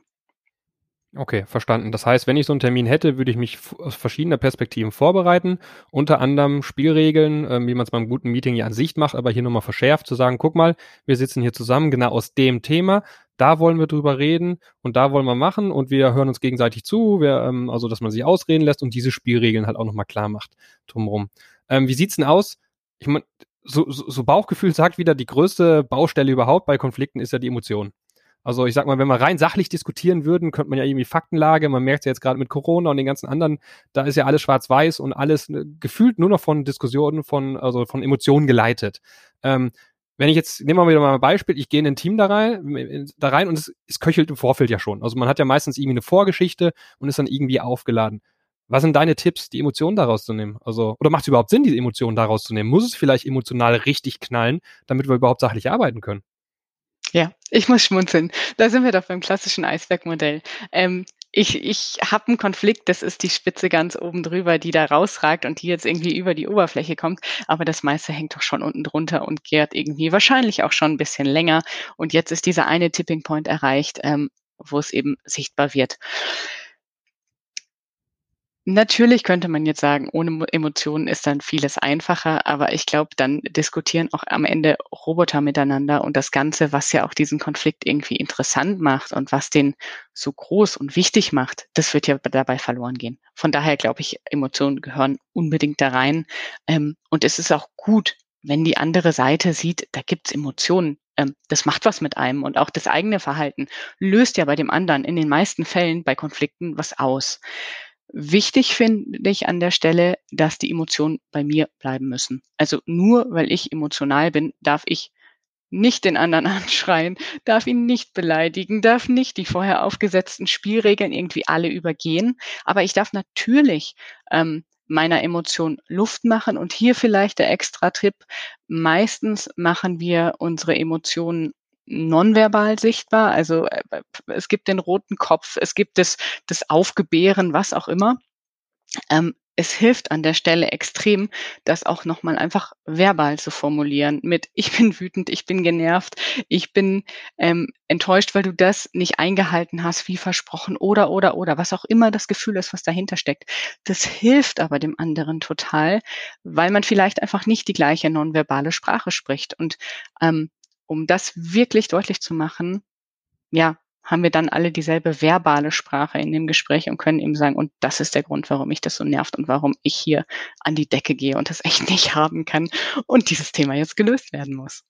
Okay, verstanden. Das heißt, wenn ich so einen Termin hätte, würde ich mich aus verschiedener Perspektiven vorbereiten. Unter anderem Spielregeln, äh, wie man es beim guten Meeting ja an sich macht, aber hier nochmal verschärft, zu sagen, guck mal, wir sitzen hier zusammen genau aus dem Thema. Da wollen wir drüber reden und da wollen wir machen und wir hören uns gegenseitig zu, wir, ähm, also dass man sich ausreden lässt und diese Spielregeln halt auch nochmal klar macht drumherum. Ähm, wie sieht's denn aus? Ich meine, so, so, so Bauchgefühl sagt wieder, die größte Baustelle überhaupt bei Konflikten ist ja die Emotion. Also ich sag mal, wenn wir rein sachlich diskutieren würden, könnte man ja irgendwie Faktenlage, man merkt ja jetzt gerade mit Corona und den ganzen anderen, da ist ja alles schwarz-weiß und alles äh, gefühlt nur noch von Diskussionen, von, also von Emotionen geleitet. Ähm, wenn ich jetzt, nehmen wir wieder mal ein Beispiel, ich gehe in ein Team da rein, da rein und es, es köchelt im Vorfeld ja schon. Also man hat ja meistens irgendwie eine Vorgeschichte und ist dann irgendwie aufgeladen. Was sind deine Tipps, die Emotionen daraus zu nehmen? Also, oder macht es überhaupt Sinn, diese Emotionen daraus zu nehmen? Muss es vielleicht emotional richtig knallen, damit wir überhaupt sachlich arbeiten können?
Ja, ich muss schmunzeln. Da sind wir doch beim klassischen Eisbergmodell. Ähm, ich ich habe einen Konflikt, das ist die Spitze ganz oben drüber, die da rausragt und die jetzt irgendwie über die Oberfläche kommt, aber das meiste hängt doch schon unten drunter und gärt irgendwie wahrscheinlich auch schon ein bisschen länger. Und jetzt ist dieser eine Tipping Point erreicht, ähm, wo es eben sichtbar wird. Natürlich könnte man jetzt sagen, ohne Emotionen ist dann vieles einfacher, aber ich glaube, dann diskutieren auch am Ende Roboter miteinander und das Ganze, was ja auch diesen Konflikt irgendwie interessant macht und was den so groß und wichtig macht, das wird ja dabei verloren gehen. Von daher glaube ich, Emotionen gehören unbedingt da rein. Ähm, und es ist auch gut, wenn die andere Seite sieht, da gibt's Emotionen. Ähm, das macht was mit einem und auch das eigene Verhalten löst ja bei dem anderen in den meisten Fällen bei Konflikten was aus. Wichtig finde ich an der Stelle, dass die Emotionen bei mir bleiben müssen. Also nur weil ich emotional bin, darf ich nicht den anderen anschreien, darf ihn nicht beleidigen, darf nicht die vorher aufgesetzten Spielregeln irgendwie alle übergehen. Aber ich darf natürlich ähm, meiner Emotion Luft machen. Und hier vielleicht der Extra-Tipp. Meistens machen wir unsere Emotionen nonverbal sichtbar. Also äh, es gibt den roten Kopf, es gibt das, das Aufgebären, was auch immer. Ähm, es hilft an der Stelle extrem, das auch nochmal einfach verbal zu formulieren mit ich bin wütend, ich bin genervt, ich bin ähm, enttäuscht, weil du das nicht eingehalten hast, wie versprochen oder oder oder was auch immer das Gefühl ist, was dahinter steckt. Das hilft aber dem anderen total, weil man vielleicht einfach nicht die gleiche nonverbale Sprache spricht. Und ähm, um das wirklich deutlich zu machen, ja, haben wir dann alle dieselbe verbale Sprache in dem Gespräch und können eben sagen, und das ist der Grund, warum mich das so nervt und warum ich hier an die Decke gehe und das echt nicht haben kann und dieses Thema jetzt gelöst werden muss.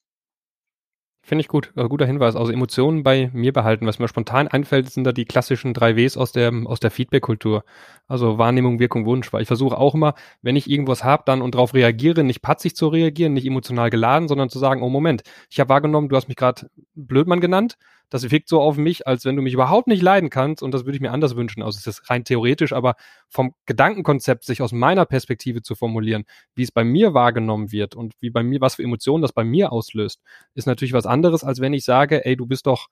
Finde ich gut, also guter Hinweis. Also Emotionen bei mir behalten. Was mir spontan einfällt, sind da die klassischen drei Ws aus der, aus der Feedback-Kultur. Also Wahrnehmung, Wirkung, Wunsch. Weil ich versuche auch immer, wenn ich irgendwas habe, dann und darauf reagiere, nicht patzig zu reagieren, nicht emotional geladen, sondern zu sagen, oh Moment, ich habe wahrgenommen, du hast mich gerade Blödmann genannt das wirkt so auf mich, als wenn du mich überhaupt nicht leiden kannst und das würde ich mir anders wünschen. Also es ist rein theoretisch, aber vom Gedankenkonzept sich aus meiner Perspektive zu formulieren, wie es bei mir wahrgenommen wird und wie bei mir, was für Emotionen das bei mir auslöst, ist natürlich was anderes, als wenn ich sage, ey, du bist doch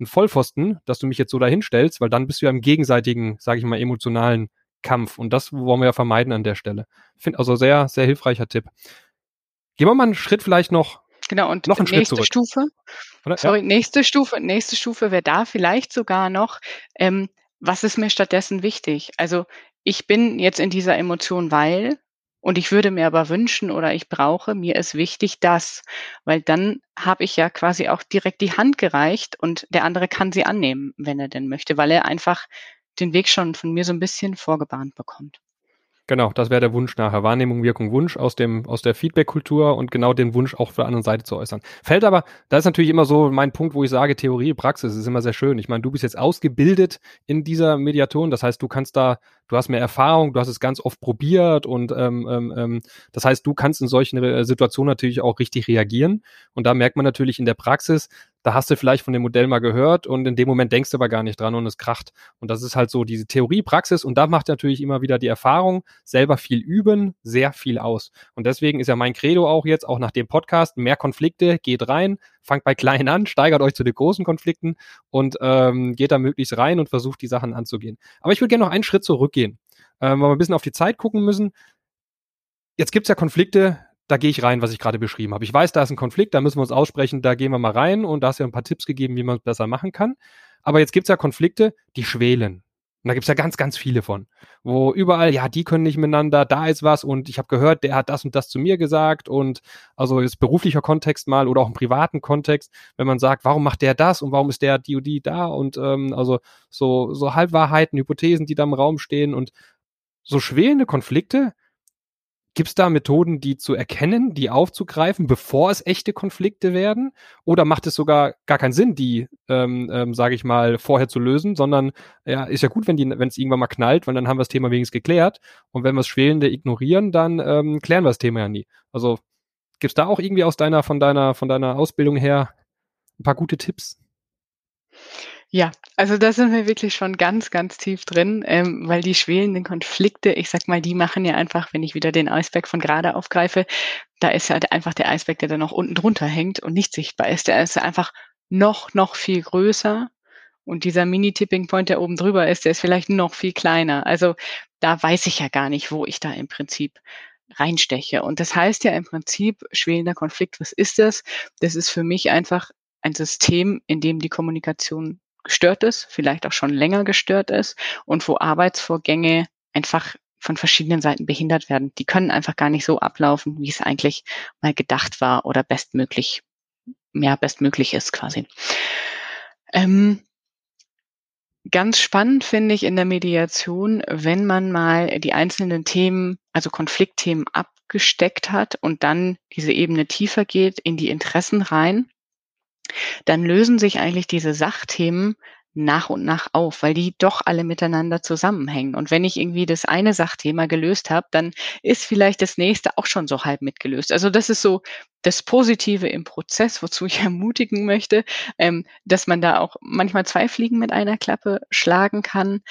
ein Vollpfosten, dass du mich jetzt so dahin stellst, weil dann bist du ja im gegenseitigen, sage ich mal, emotionalen Kampf und das wollen wir ja vermeiden an der Stelle. Finde also sehr, sehr hilfreicher Tipp. Gehen wir mal einen Schritt vielleicht noch
Genau, und noch einen nächste Schritt Stufe, Oder? sorry, ja. nächste Stufe, nächste Stufe wäre da vielleicht sogar noch, ähm, was ist mir stattdessen wichtig? Also ich bin jetzt in dieser Emotion, weil, und ich würde mir aber wünschen oder ich brauche, mir ist wichtig das, weil dann habe ich ja quasi auch direkt die Hand gereicht und der andere kann sie annehmen, wenn er denn möchte, weil er einfach den Weg schon von mir so ein bisschen vorgebahnt bekommt.
Genau, das wäre der Wunsch nachher. Wahrnehmung, Wirkung, Wunsch aus dem, aus der Feedback-Kultur und genau den Wunsch auch für der andere Seite zu äußern. Fällt aber, da ist natürlich immer so mein Punkt, wo ich sage, Theorie, Praxis ist immer sehr schön. Ich meine, du bist jetzt ausgebildet in dieser Mediation, das heißt, du kannst da, du hast mehr Erfahrung, du hast es ganz oft probiert und ähm, ähm, ähm das heißt, du kannst in solchen Situationen natürlich auch richtig reagieren. Und da merkt man natürlich in der Praxis, da hast du vielleicht von dem Modell mal gehört und in dem Moment denkst du aber gar nicht dran und es kracht. Und das ist halt so diese Theorie, Praxis und da macht natürlich immer wieder die Erfahrung, selber viel üben, sehr viel aus. Und deswegen ist ja mein Credo auch jetzt, auch nach dem Podcast, mehr Konflikte, geht rein, fangt bei kleinen an, steigert euch zu den großen Konflikten und ähm, geht da möglichst rein und versucht die Sachen anzugehen. Aber ich würde gerne noch einen Schritt zurückgehen, ähm, weil wir ein bisschen auf die Zeit gucken müssen. Jetzt gibt's ja Konflikte, da gehe ich rein, was ich gerade beschrieben habe. Ich weiß, da ist ein Konflikt, da müssen wir uns aussprechen, da gehen wir mal rein und da hast du ja ein paar Tipps gegeben, wie man es besser machen kann. Aber jetzt gibt es ja Konflikte, die schwelen. Und da gibt es ja ganz, ganz viele von, wo überall, ja, die können nicht miteinander, da ist was und ich habe gehört, der hat das und das zu mir gesagt und also ist beruflicher Kontext mal oder auch im privaten Kontext, wenn man sagt, warum macht der das und warum ist der die und die da und ähm, also so, so Halbwahrheiten, Hypothesen, die da im Raum stehen und so schwelende Konflikte, Gibt es da Methoden, die zu erkennen, die aufzugreifen, bevor es echte Konflikte werden? Oder macht es sogar gar keinen Sinn, die, ähm, ähm, sage ich mal, vorher zu lösen, sondern ja, ist ja gut, wenn es irgendwann mal knallt, weil dann haben wir das Thema wenigstens geklärt. Und wenn wir das Schwelende ignorieren, dann ähm, klären wir das Thema ja nie. Also gibt es da auch irgendwie aus deiner, von deiner, von deiner Ausbildung her ein paar gute Tipps?
Ja, also da sind wir wirklich schon ganz, ganz tief drin, ähm, weil die schwelenden Konflikte, ich sag mal, die machen ja einfach, wenn ich wieder den Eisberg von gerade aufgreife, da ist ja einfach der Eisberg, der da noch unten drunter hängt und nicht sichtbar ist. Der ist einfach noch, noch viel größer. Und dieser Mini-Tipping Point, der oben drüber ist, der ist vielleicht noch viel kleiner. Also da weiß ich ja gar nicht, wo ich da im Prinzip reinsteche. Und das heißt ja im Prinzip, schwelender Konflikt, was ist das? Das ist für mich einfach ein System, in dem die Kommunikation gestört ist, vielleicht auch schon länger gestört ist und wo Arbeitsvorgänge einfach von verschiedenen Seiten behindert werden. Die können einfach gar nicht so ablaufen, wie es eigentlich mal gedacht war oder bestmöglich, ja, bestmöglich ist quasi. Ähm, ganz spannend finde ich in der Mediation, wenn man mal die einzelnen Themen, also Konfliktthemen abgesteckt hat und dann diese Ebene tiefer geht in die Interessen rein dann lösen sich eigentlich diese Sachthemen nach und nach auf, weil die doch alle miteinander zusammenhängen. Und wenn ich irgendwie das eine Sachthema gelöst habe, dann ist vielleicht das nächste auch schon so halb mitgelöst. Also das ist so das Positive im Prozess, wozu ich ermutigen möchte, ähm, dass man da auch manchmal zwei Fliegen mit einer Klappe schlagen kann.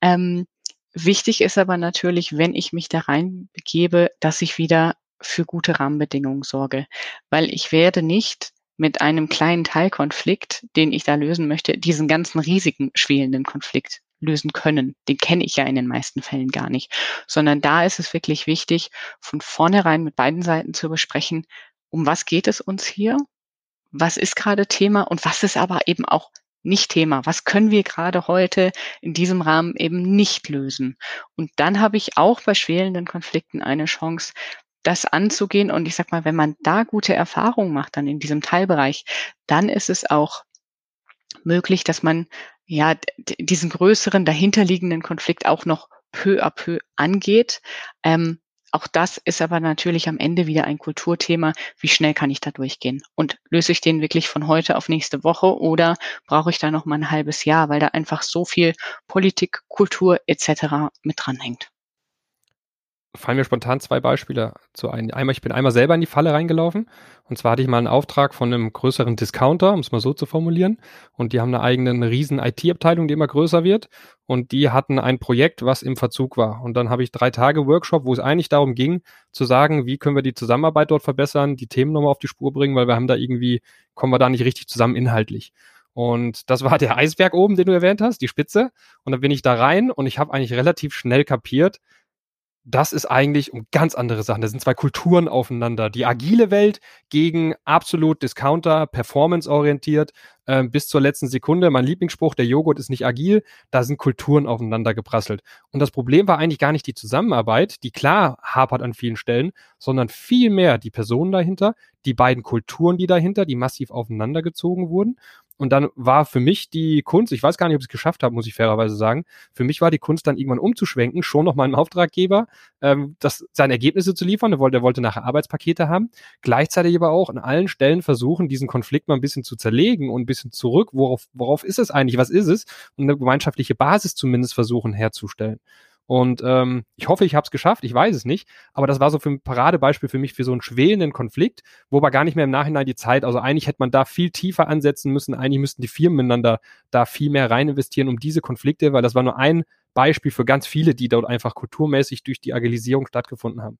Ähm, wichtig ist aber natürlich, wenn ich mich da rein begebe, dass ich wieder für gute Rahmenbedingungen sorge, weil ich werde nicht mit einem kleinen Teilkonflikt, den ich da lösen möchte, diesen ganzen riesigen schwelenden Konflikt lösen können. Den kenne ich ja in den meisten Fällen gar nicht, sondern da ist es wirklich wichtig, von vornherein mit beiden Seiten zu besprechen, um was geht es uns hier? Was ist gerade Thema und was ist aber eben auch nicht Thema? Was können wir gerade heute in diesem Rahmen eben nicht lösen? Und dann habe ich auch bei schwelenden Konflikten eine Chance, das anzugehen. Und ich sag mal, wenn man da gute Erfahrungen macht, dann in diesem Teilbereich, dann ist es auch möglich, dass man ja diesen größeren dahinterliegenden Konflikt auch noch peu à peu angeht. Ähm, auch das ist aber natürlich am Ende wieder ein Kulturthema. Wie schnell kann ich da durchgehen? Und löse ich den wirklich von heute auf nächste Woche oder brauche ich da noch mal ein halbes Jahr, weil da einfach so viel Politik, Kultur etc. mit dranhängt?
Fallen mir spontan zwei Beispiele zu ein. Einmal, ich bin einmal selber in die Falle reingelaufen. Und zwar hatte ich mal einen Auftrag von einem größeren Discounter, um es mal so zu formulieren. Und die haben eine eigene riesen IT-Abteilung, die immer größer wird. Und die hatten ein Projekt, was im Verzug war. Und dann habe ich drei Tage Workshop, wo es eigentlich darum ging, zu sagen, wie können wir die Zusammenarbeit dort verbessern, die Themen nochmal auf die Spur bringen, weil wir haben da irgendwie, kommen wir da nicht richtig zusammen inhaltlich. Und das war der Eisberg oben, den du erwähnt hast, die Spitze. Und dann bin ich da rein und ich habe eigentlich relativ schnell kapiert, das ist eigentlich um ganz andere Sachen. Da sind zwei Kulturen aufeinander. Die agile Welt gegen absolut Discounter, performance-orientiert, äh, bis zur letzten Sekunde. Mein Lieblingsspruch, der Joghurt ist nicht agil. Da sind Kulturen aufeinander geprasselt. Und das Problem war eigentlich gar nicht die Zusammenarbeit, die klar hapert an vielen Stellen, sondern vielmehr die Personen dahinter, die beiden Kulturen, die dahinter, die massiv aufeinander gezogen wurden. Und dann war für mich die Kunst, ich weiß gar nicht, ob ich es geschafft habe, muss ich fairerweise sagen, für mich war die Kunst dann irgendwann umzuschwenken, schon noch meinem Auftraggeber, ähm, das, seine Ergebnisse zu liefern. Der wollte, der wollte nachher Arbeitspakete haben, gleichzeitig aber auch an allen Stellen versuchen, diesen Konflikt mal ein bisschen zu zerlegen und ein bisschen zurück, worauf, worauf ist es eigentlich, was ist es? Und eine gemeinschaftliche Basis zumindest versuchen herzustellen. Und ähm, ich hoffe, ich habe es geschafft, ich weiß es nicht, aber das war so für ein Paradebeispiel für mich für so einen schwelenden Konflikt, wo aber gar nicht mehr im Nachhinein die Zeit, also eigentlich hätte man da viel tiefer ansetzen müssen, eigentlich müssten die Firmen miteinander da viel mehr rein investieren, um diese Konflikte, weil das war nur ein Beispiel für ganz viele, die dort einfach kulturmäßig durch die Agilisierung stattgefunden haben.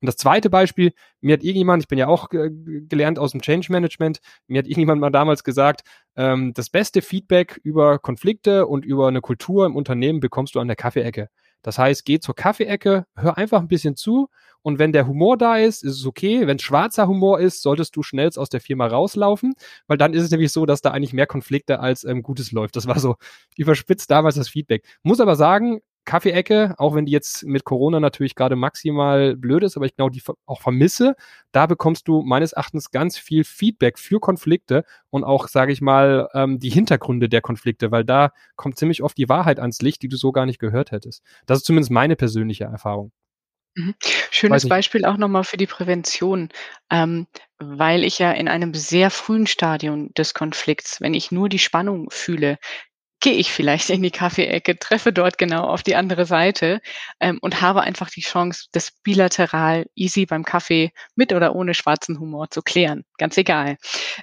Und das zweite Beispiel, mir hat irgendjemand, ich bin ja auch gelernt aus dem Change Management, mir hat irgendjemand mal damals gesagt, ähm, das beste Feedback über Konflikte und über eine Kultur im Unternehmen bekommst du an der Kaffeeecke. Das heißt, geh zur Kaffeeecke, hör einfach ein bisschen zu und wenn der Humor da ist, ist es okay. Wenn schwarzer Humor ist, solltest du schnellst aus der Firma rauslaufen, weil dann ist es nämlich so, dass da eigentlich mehr Konflikte als ähm, Gutes läuft. Das war so überspitzt damals das Feedback. Muss aber sagen, Kaffeeecke, auch wenn die jetzt mit Corona natürlich gerade maximal blöd ist, aber ich genau die auch vermisse, da bekommst du meines Erachtens ganz viel Feedback für Konflikte und auch, sage ich mal, ähm, die Hintergründe der Konflikte, weil da kommt ziemlich oft die Wahrheit ans Licht, die du so gar nicht gehört hättest. Das ist zumindest meine persönliche Erfahrung.
Mhm. Schönes Beispiel auch nochmal für die Prävention, ähm, weil ich ja in einem sehr frühen Stadium des Konflikts, wenn ich nur die Spannung fühle, gehe ich vielleicht in die Kaffeeecke, treffe dort genau auf die andere Seite ähm, und habe einfach die Chance, das bilateral easy beim Kaffee mit oder ohne schwarzen Humor zu klären. Ganz egal.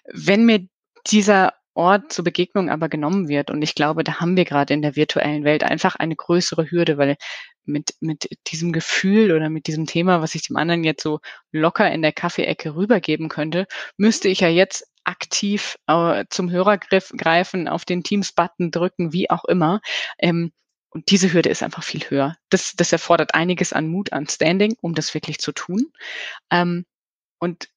Wenn mir dieser Ort zur Begegnung aber genommen wird. Und ich glaube, da haben wir gerade in der virtuellen Welt einfach eine größere Hürde, weil mit, mit diesem Gefühl oder mit diesem Thema, was ich dem anderen jetzt so locker in der Kaffeeecke rübergeben könnte, müsste ich ja jetzt aktiv äh, zum Hörer greifen, auf den Teams-Button drücken, wie auch immer. Ähm, und diese Hürde ist einfach viel höher. Das, das erfordert einiges an Mut, an Standing, um das wirklich zu tun. Ähm, und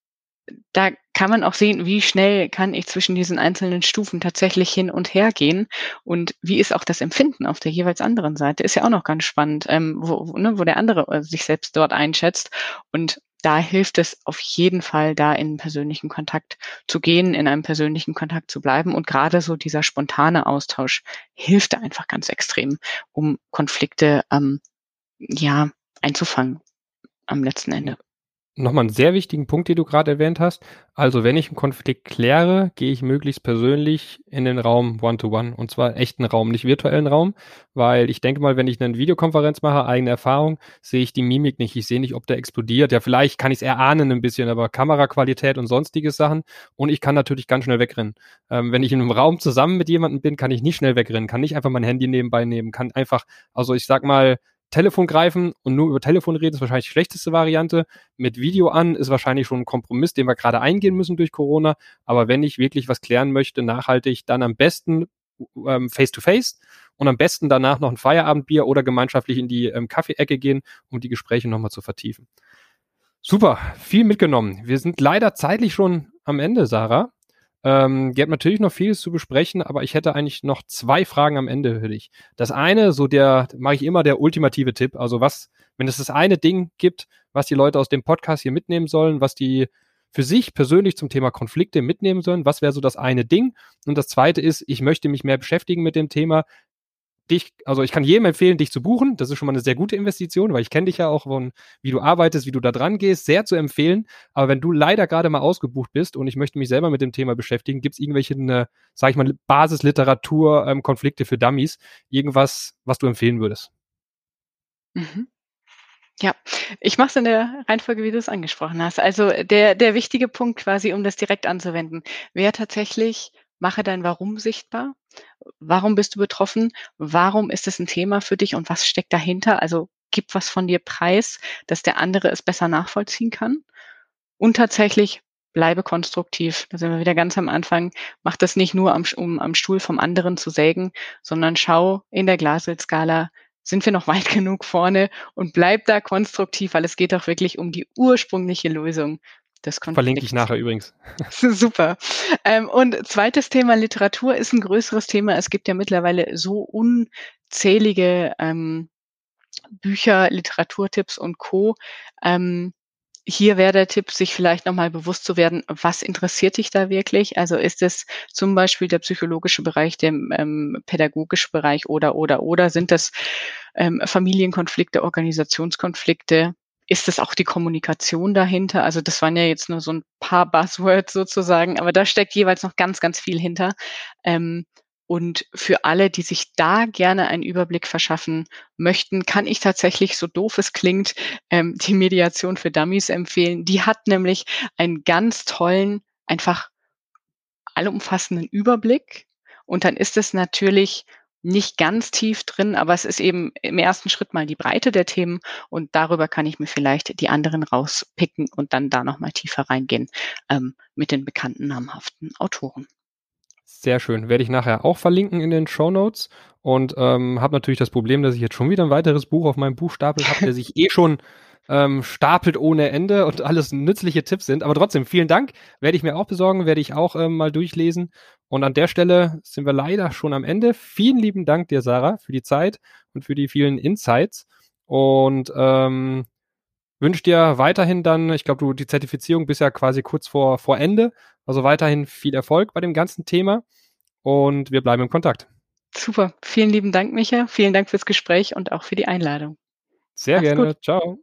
da kann man auch sehen, wie schnell kann ich zwischen diesen einzelnen Stufen tatsächlich hin und her gehen und wie ist auch das Empfinden auf der jeweils anderen Seite. Ist ja auch noch ganz spannend, ähm, wo, wo, ne, wo der andere äh, sich selbst dort einschätzt. Und da hilft es auf jeden Fall, da in persönlichen Kontakt zu gehen, in einem persönlichen Kontakt zu bleiben. Und gerade so dieser spontane Austausch hilft da einfach ganz extrem, um Konflikte ähm, ja einzufangen am letzten Ende
nochmal einen sehr wichtigen Punkt, den du gerade erwähnt hast. Also wenn ich einen Konflikt kläre, gehe ich möglichst persönlich in den Raum One-to-One -one, und zwar echten Raum, nicht virtuellen Raum, weil ich denke mal, wenn ich eine Videokonferenz mache, eigene Erfahrung, sehe ich die Mimik nicht. Ich sehe nicht, ob der explodiert. Ja, vielleicht kann ich es erahnen ein bisschen, aber Kameraqualität und sonstige Sachen und ich kann natürlich ganz schnell wegrennen. Ähm, wenn ich in einem Raum zusammen mit jemandem bin, kann ich nicht schnell wegrennen, kann nicht einfach mein Handy nebenbei nehmen, kann einfach, also ich sag mal, Telefon greifen und nur über Telefon reden, ist wahrscheinlich die schlechteste Variante. Mit Video an ist wahrscheinlich schon ein Kompromiss, den wir gerade eingehen müssen durch Corona. Aber wenn ich wirklich was klären möchte, nachhaltig, dann am besten ähm, face to face und am besten danach noch ein Feierabendbier oder gemeinschaftlich in die ähm, Kaffeeecke gehen, um die Gespräche nochmal zu vertiefen. Super, viel mitgenommen. Wir sind leider zeitlich schon am Ende, Sarah. Ähm, ihr habt natürlich noch vieles zu besprechen, aber ich hätte eigentlich noch zwei Fragen am Ende für dich. Das eine, so der, mache ich immer der ultimative Tipp. Also was, wenn es das eine Ding gibt, was die Leute aus dem Podcast hier mitnehmen sollen, was die für sich persönlich zum Thema Konflikte mitnehmen sollen, was wäre so das eine Ding? Und das zweite ist, ich möchte mich mehr beschäftigen mit dem Thema dich, also ich kann jedem empfehlen, dich zu buchen. Das ist schon mal eine sehr gute Investition, weil ich kenne dich ja auch von, wie du arbeitest, wie du da dran gehst, sehr zu empfehlen. Aber wenn du leider gerade mal ausgebucht bist und ich möchte mich selber mit dem Thema beschäftigen, gibt es irgendwelche, eine, sag ich mal, Basisliteratur, ähm, Konflikte für Dummies, irgendwas, was du empfehlen würdest?
Mhm. Ja, ich mache es in der Reihenfolge, wie du es angesprochen hast. Also der, der wichtige Punkt quasi, um das direkt anzuwenden, wäre tatsächlich, mache dein Warum sichtbar. Warum bist du betroffen? Warum ist es ein Thema für dich und was steckt dahinter? Also gib was von dir preis, dass der andere es besser nachvollziehen kann. Und tatsächlich bleibe konstruktiv. Da sind wir wieder ganz am Anfang. Mach das nicht nur, am, um am Stuhl vom anderen zu sägen, sondern schau in der Glaswildskala, sind wir noch weit genug vorne und bleib da konstruktiv, weil es geht doch wirklich um die ursprüngliche Lösung
Konflikts. Verlinke ich nachher übrigens.
Super. Ähm, und zweites Thema Literatur ist ein größeres Thema. Es gibt ja mittlerweile so unzählige ähm, Bücher, Literaturtipps und Co. Ähm, hier wäre der Tipp, sich vielleicht nochmal bewusst zu werden, was interessiert dich da wirklich? Also ist es zum Beispiel der psychologische Bereich, der ähm, pädagogische Bereich oder, oder, oder sind das ähm, Familienkonflikte, Organisationskonflikte? Ist es auch die Kommunikation dahinter? Also das waren ja jetzt nur so ein paar Buzzwords sozusagen, aber da steckt jeweils noch ganz, ganz viel hinter. Ähm, Und für alle, die sich da gerne einen Überblick verschaffen möchten, kann ich tatsächlich, so doof es klingt, ähm, die Mediation für Dummies empfehlen. Die hat nämlich einen ganz tollen, einfach allumfassenden Überblick. Und dann ist es natürlich nicht ganz tief drin, aber es ist eben im ersten Schritt mal die Breite der Themen und darüber kann ich mir vielleicht die anderen rauspicken und dann da nochmal tiefer reingehen ähm, mit den bekannten namhaften Autoren.
Sehr schön. Werde ich nachher auch verlinken in den Show Notes und ähm, habe natürlich das Problem, dass ich jetzt schon wieder ein weiteres Buch auf meinem Buchstapel habe, der sich eh schon ähm, stapelt ohne Ende und alles nützliche Tipps sind. Aber trotzdem, vielen Dank. Werde ich mir auch besorgen, werde ich auch ähm, mal durchlesen. Und an der Stelle sind wir leider schon am Ende. Vielen lieben Dank dir, Sarah, für die Zeit und für die vielen Insights. Und ähm, wünsche dir weiterhin dann, ich glaube, du die Zertifizierung bist ja quasi kurz vor, vor Ende. Also weiterhin viel Erfolg bei dem ganzen Thema und wir bleiben im Kontakt.
Super. Vielen lieben Dank, Micha. Vielen Dank fürs Gespräch und auch für die Einladung.
Sehr Mach's gerne. Gut. Ciao.